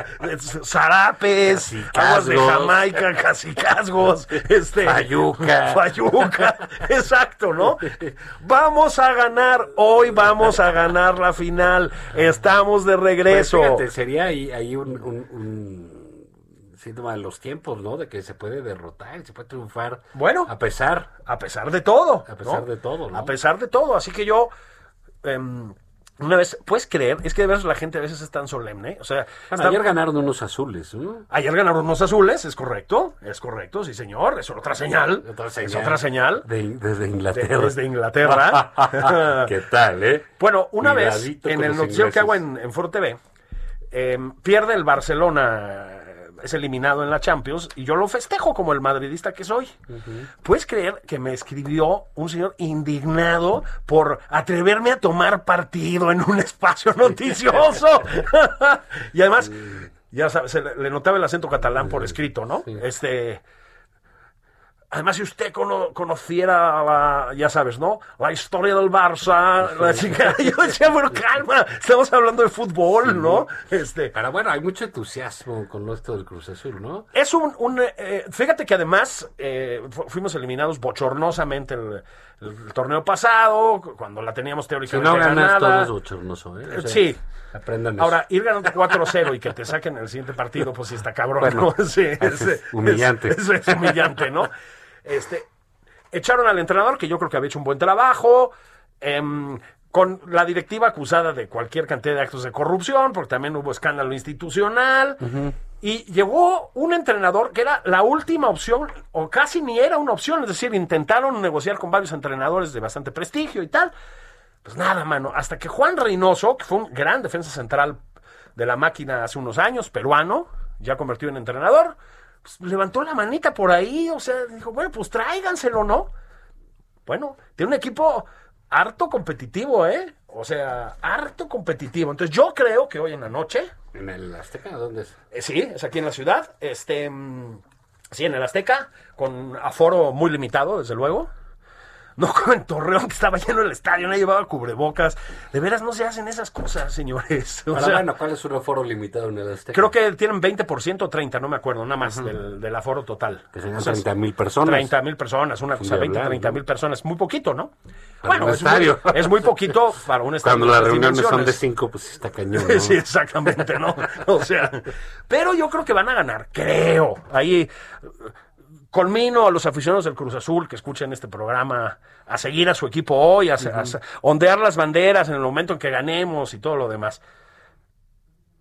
Zarapes, aguas de. Jamaica, cacicazgos, este, Fayuca. Fayuca, exacto, ¿no? Vamos a ganar, hoy vamos a ganar la final, estamos de Pues regreso. fíjate, sería ahí, ahí un, un- un síntoma de los tiempos, ¿no? De que se puede derrotar, se puede triunfar. Bueno. A pesar. A pesar de todo. A pesar ¿no? de todo, ¿no? A pesar de todo. Así que yo, em, una vez, ¿puedes creer? Es que de veras la gente a veces es tan solemne. O sea, Bueno, está- ayer ganaron unos azules, ¿no? ayer ganaron unos azules, es correcto. Es correcto, sí señor. Es otra señal. Otra Es otra señal. De- desde De- Inglaterra. desde Inglaterra. ¿Qué tal, eh? Bueno, una vez en el noticiero que hago en, en Foro TV, em, pierde el Barcelona, es eliminado en la Champions, y yo lo festejo como el madridista que soy. ¿Puedes creer que me escribió un señor indignado por atreverme a tomar partido en un espacio noticioso? y además, ya sabes, se le, le notaba el acento catalán por escrito, ¿no? Este. Además, si usted cono- conociera, la, ya sabes, ¿no? La historia del Barça, la chica, yo decía, bueno, calma, estamos hablando de fútbol, ¿no? Este, Pero bueno, hay mucho entusiasmo con esto del Cruz Azul, ¿no? es un, un, eh, fíjate que además eh, fu- fuimos eliminados bochornosamente el, el torneo pasado, cu- cuando la teníamos Si teóricamente no ganas, ganada. todo es bochornoso, ¿eh? O sea, Sí. Aprendan eso. Ahora, ir ganando 4-0 y que te saquen el siguiente partido, pues sí está cabrón, Bueno, ¿no? Sí, es humillante. Es, es humillante, ¿no? Este, echaron al entrenador, que yo creo que había hecho un buen trabajo, em, con la directiva acusada de cualquier cantidad de actos de corrupción, porque también hubo escándalo institucional, y llegó un entrenador que era la última opción, o casi ni era una opción, es decir, intentaron negociar con varios entrenadores de bastante prestigio y tal, pues nada, mano, hasta que Juan Reynoso, que fue un gran defensa central de la máquina hace unos años, peruano, ya convertido en entrenador, pues levantó la manita por ahí, o sea, dijo, bueno, pues tráiganselo, ¿no? Bueno, tiene un equipo harto competitivo, ¿eh? O sea, harto competitivo. Entonces yo creo que hoy en la noche, ¿En el Azteca dónde es? eh, sí, es aquí en la ciudad, este, mm, sí, en el Azteca, con aforo muy limitado, desde luego. No como en Torreón, que estaba lleno el estadio, nadie llevaba cubrebocas. De veras, no se hacen esas cosas, señores. O Pero sea, bueno, ¿cuál es un aforo limitado en el Azteca? creo que tienen 20% o 30, no me acuerdo, nada más del, del aforo total. Que serían O sea, 30 mil personas. 30 mil personas, una cosa, de 20, hablar, 30 ¿no? mil personas. Muy poquito, ¿no? Un es muy, estadio. es muy poquito para un estadio. Cuando las reuniones son de. 5, pues está cañón, ¿no? Sí, exactamente, ¿no? O sea, pero yo creo que van a ganar, creo. Ahí colmino a los aficionados del Cruz Azul que escuchen este programa a seguir a su equipo hoy, a, a- a ondear las banderas en el momento en que ganemos y todo lo demás.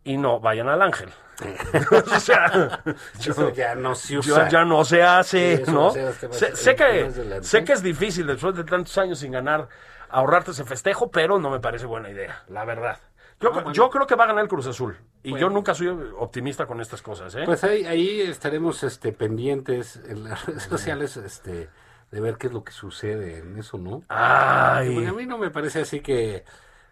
Y no vayan al Ángel. o sea, yo- Eso ya no se usa. ya no se hace, Sí, ¿no? se hace, sé, que, sé que es difícil después de tantos años sin ganar ahorrarte ese festejo, pero no me parece buena idea, la verdad. Yo, Ah, yo creo que va a ganar el Cruz Azul. Y yo nunca soy optimista con estas cosas, ¿eh? Pues ahí, ahí estaremos este, pendientes en las redes sociales este, de ver qué es lo que sucede en eso, ¿no? Porque a Ay. mí no me parece así que,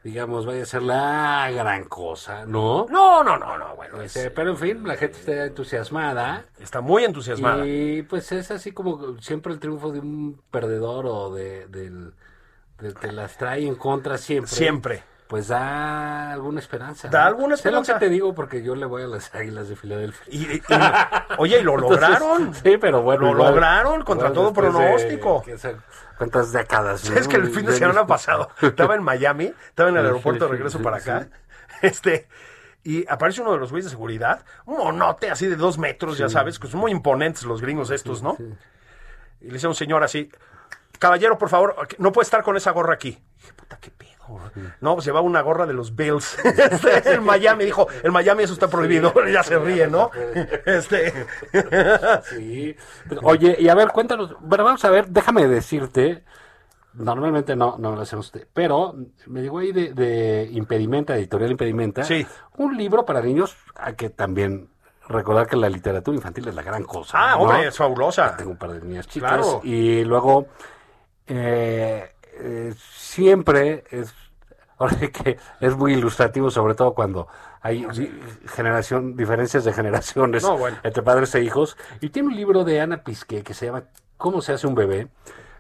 digamos, vaya a ser la gran cosa, ¿no? No, no, no, no, bueno, es- Este, pero en fin, la gente está entusiasmada. está muy entusiasmada. Y pues es así como siempre el triunfo de un perdedor o de, del, que las trae en contra siempre. Siempre. Pues da alguna esperanza. Da ¿no? alguna Sé lo esperanza. que te digo porque yo le voy a las águilas de Filadelfia. Y, y- y- oye, y lo lograron. Entonces, sí, pero bueno. Lo igual- lograron contra igual todo de, pronóstico. ¿qué sé, ¿Cuántas décadas? Es que el fin de semana pasado estaba en Miami, estaba en el aeropuerto de regreso para acá. Este, y aparece uno de los güeyes de seguridad, un monote así de dos metros, ya sabes, que son muy imponentes los gringos estos, ¿no? Y le dice a un señor así, caballero, por favor, no puede estar con esa gorra aquí. dije, puta, qué pedo. No, pues llevaba una gorra de los Bills. Este, en Miami, dijo, en Miami eso está prohibido. ya se ríe, ¿no? Este, Sí. Oye, y a ver, cuéntanos. Bueno, vamos a ver, déjame decirte. Normalmente no, no lo hacemos, de- pero me llegó ahí de, de Impedimenta, Editorial Impedimenta, Sí. un libro para niños a que también recordar que la literatura infantil es la gran cosa. ah, ¿no? hombre, es fabulosa. Tengo un par de niñas chicas Claro. y luego eh, eh, siempre es ahora que es muy ilustrativo sobre todo cuando hay di- generación diferencias de generaciones No, bueno. entre padres e hijos y tiene un libro de Ana Pisque que se llama ¿Cómo se hace un bebé?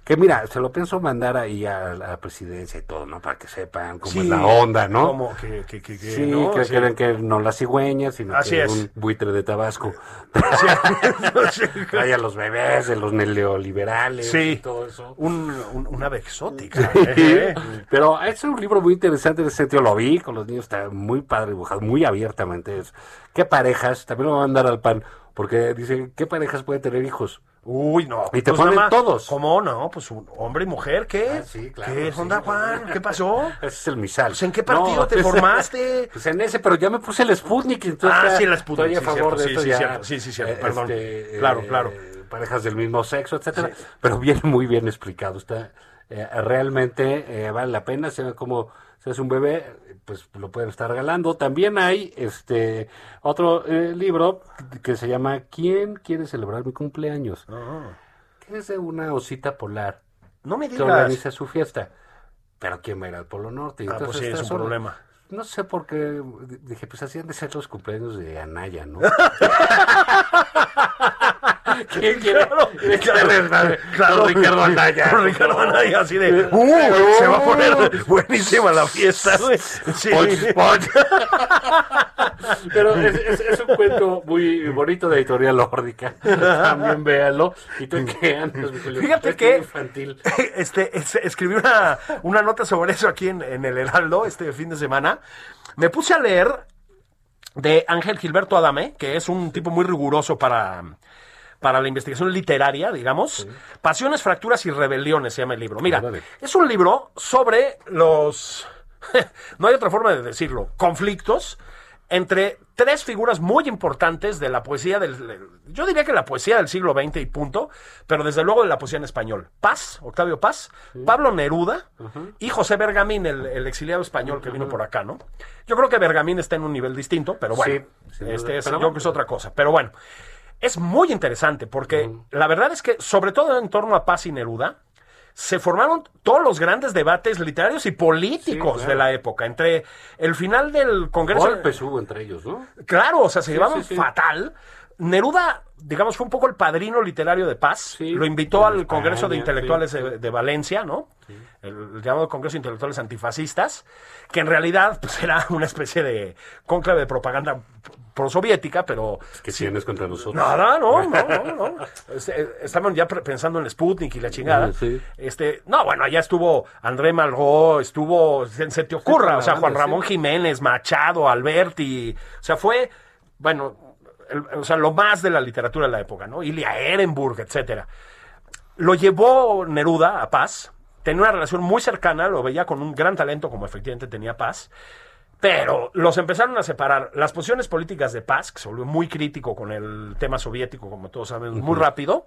Que mira, se lo pienso mandar ahí a la presidencia y todo, ¿no? Para que sepan cómo Sí, es la onda, ¿no? Como que, que, que, que, Sí, ¿no? que creen que no la cigüeña, sino Así que es. un buitre de Tabasco. Hay a los bebés, de los neoliberales Sí. y todo eso. Un, un- una ave exótica. ¿eh? Pero es un libro muy interesante en ese sentido. Lo vi con los niños, está muy padre dibujado, muy abiertamente. Es, ¿Qué parejas? También lo voy a mandar al pan, porque dice, ¿qué parejas pueden tener hijos? Uy, no. Y te Pues ponen todos. ¿Cómo no? Pues un hombre y mujer, ¿qué? Ah, sí, claro, ¿Qué sí. onda, Juan? ¿Qué pasó? Ese es el misal. Pues, ¿en qué partido te pues, formaste? Pues en ese, pero ya me puse el Sputnik. Entonces Ah, ya sí, el Sputnik, Estoy a sí, favor cierto, de sí, esto sí, ya, cierto, sí, sí, cierto, eh, perdón. este, Claro, eh, claro. Parejas del mismo sexo, etcétera. Pero viene muy bien explicado. Está eh, realmente vale la pena. Se ve como se hace un bebé, pues lo pueden estar regalando. También hay este otro eh, libro que se llama ¿Quién quiere celebrar mi cumpleaños? Que es de una osita polar No me que digas. organiza su fiesta. Pero ¿quién va a ir al Polo Norte? Ah, pues sí, es un problema. No sé por qué. Dije, pues así han de ser los cumpleaños de Anaya, ¿no? ¿Quién quiere? Claro, claro, Ricardo Anaya? Ricardo Anaya, así de, ¡uh! Se va a poner buenísima la fiesta. Sí. Pero es, es- es un cuento muy bonito de editorial nórdica. También véanlo. ¿Y mi Julio? Fíjate que infantil. este, es- escribí una, una nota sobre eso aquí en, en el Heraldo este fin de semana. Me puse a leer de Ángel Gilberto Adame, que es un tipo muy riguroso para, para la investigación literaria, digamos. Pasiones, fracturas y rebeliones se llama el libro. Mira, es un libro sobre los... no hay otra forma de decirlo. Conflictos entre tres figuras muy importantes de la poesía del... Yo diría que la poesía del siglo XX y punto, pero desde luego de la poesía en español. Paz, Octavio Paz, Pablo Neruda y José Bergamín, el, el exiliado español que vino por acá, ¿no? Yo creo que Bergamín está en un nivel distinto, pero bueno, Sí, este es, yo creo que es otra cosa. Pero bueno, es muy interesante porque la verdad es que, sobre todo en torno a Paz y Neruda, se formaron todos los grandes debates literarios y políticos Sí, claro. de la época. Entre el final del Congreso. Golpes hubo entre ellos, ¿no? Claro, o sea, se llevaban sí, fatal. Neruda, digamos, fue un poco el padrino literario de Paz. Lo invitó al España, Congreso de Intelectuales de Valencia, ¿no? El, el llamado Congreso de Intelectuales Antifascistas, que en realidad pues, era una especie de cónclave de propaganda prosoviética, pero ¿Qué tienes contra nosotros? Nada, no, no, no, no. Este, Estaban ya pensando en Sputnik y la chingada. Sí. Este, no, bueno, allá estuvo André Malraux, estuvo, se, se te ocurra, o sea, Juan Ramón sí. Jiménez, Machado, Alberti, o sea, fue, bueno, el- o sea, lo más de la literatura de la época, ¿no? Ilia Ehrenburg, etcétera. Lo llevó Neruda a Paz, tenía una relación muy cercana, lo veía con un gran talento como efectivamente tenía Paz, pero los empezaron a separar. Las posiciones políticas de Paz, que se volvió muy crítico con el tema soviético, como todos sabemos, muy rápido,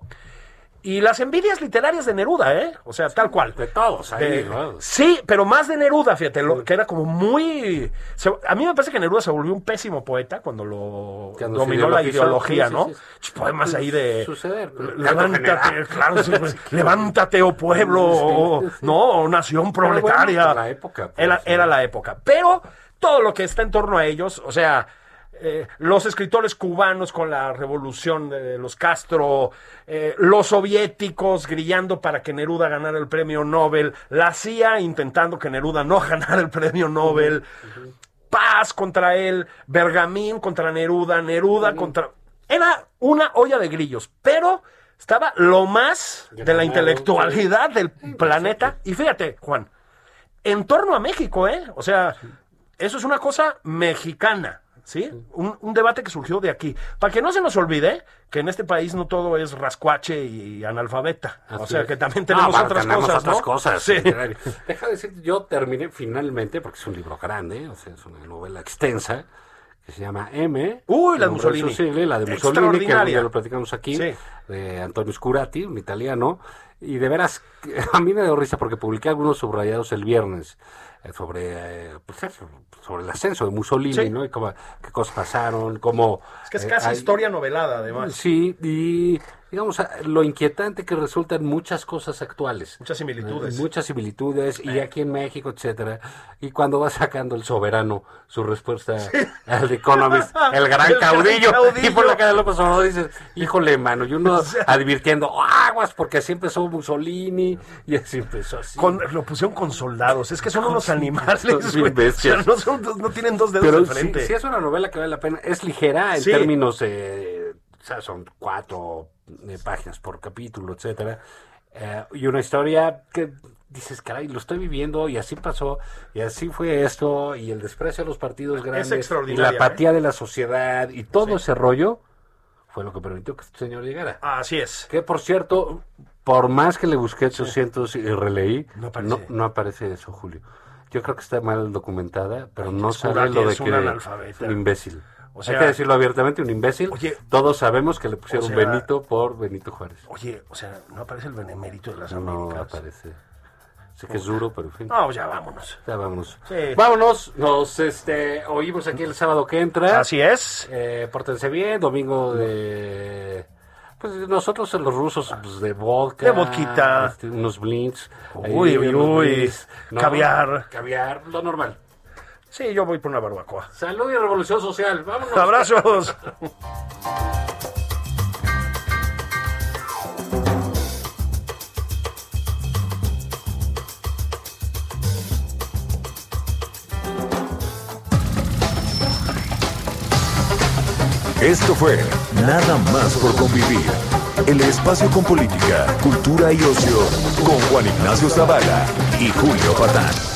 y las envidias literarias de Neruda, ¿eh? O sea, tal cual. De todos ahí, De- ¿no? Sí, pero más de Neruda, fíjate, lo- que era como muy... se- a mí me parece que Neruda se volvió un pésimo poeta cuando lo Cuando dominó la ideología, sí, ¿no? sí, sí. Poemas ahí de... Suceder, canto Levántate, claro, sí, pues, levántate, oh pueblo, o- no, o nación proletaria. bueno, la época, pues, era la época. Pero todo lo que está en torno a ellos, o sea, eh, los escritores cubanos con la revolución de los Castro, eh, los soviéticos grillando para que Neruda ganara el premio Nobel, la CIA intentando que Neruda no ganara el premio Nobel, Paz contra él, Bergamín contra Neruda, Neruda contra... Era una olla de grillos, pero estaba lo más de la intelectualidad del planeta. Y fíjate, Juan, en torno a México, ¿eh? O sea, eso es una cosa mexicana, ¿sí? Un, un debate que surgió de aquí. Para que no se nos olvide que en este país no todo es rascuache y analfabeta. o sea, es. que también No, tenemos bueno, otras tenemos cosas, otras ¿no? cosas. Sí. literarias. Deja de decir, yo terminé finalmente, porque es un libro grande, o sea, es una novela extensa, que se llama M. Uy, la de Mussolini. Susile, la de Mussolini, que ya lo platicamos aquí, Sí. de Antonio Scurati, un italiano. Y de veras, a mí me dio risa porque publiqué algunos subrayados el viernes eh, sobre, eh, pues eso, sobre el ascenso de Mussolini, Sí. ¿no? Y cómo, qué cosas pasaron, cómo... Es que es eh, casi hay- historia novelada, además. Sí, y digamos, lo inquietante que resultan muchas cosas actuales. Muchas similitudes. Eh, Muchas similitudes, y aquí en México, etcétera. Y cuando va sacando el soberano su respuesta al The Economist, el gran El caudillo, caudillo. y por la cara de López Obrador dices, híjole, mano, y uno advirtiendo, aguas, porque así empezó Mussolini, y así empezó así. Con- lo pusieron con soldados. Es que son unos animales, bestias. O sea, no, son dos- no tienen dos dedos Pero de sí, frente. sí es una novela que vale la pena. Es ligera en Sí. términos, eh, sea, son cuatro eh, páginas por capítulo, etcétera. Eh, y una historia que dices, caray, lo estoy viviendo y así pasó, y así fue esto, y el desprecio a los partidos grandes, y la apatía de la sociedad, y todo ese rollo fue lo que permitió que este señor llegara. Así es. Que por cierto, por más que le busqué 800 y releí, No no aparece. aparece. No, aparece eso, Julio. Yo creo que está mal documentada, pero no Scurati sabe lo de es un que analfabeta. un imbécil. O sea- Hay que decirlo abiertamente, un imbécil. Oye, Todos sabemos que le pusieron o sea- Benito por Benito Juárez. Oye, o sea, no aparece el benemérito de las No, no Américas. aparece. Sé que es duro, pero en fin. No, ya vámonos. Ya vámonos. Sí. Vámonos. Nos este, oímos aquí el sábado que entra. Así es. Eh, pórtense bien, domingo de... Pues nosotros los rusos, pues de vodka. De vodquita. este, unos blinks. Uy, ahí, uy, Caviar. Caviar, lo normal. Sí, yo voy por una barbacoa. Salud y revolución social. Vámonos. Abrazos. Esto fue Nada más por convivir. El espacio con política, cultura y ocio con Juan Ignacio Zavala y Julio Patán.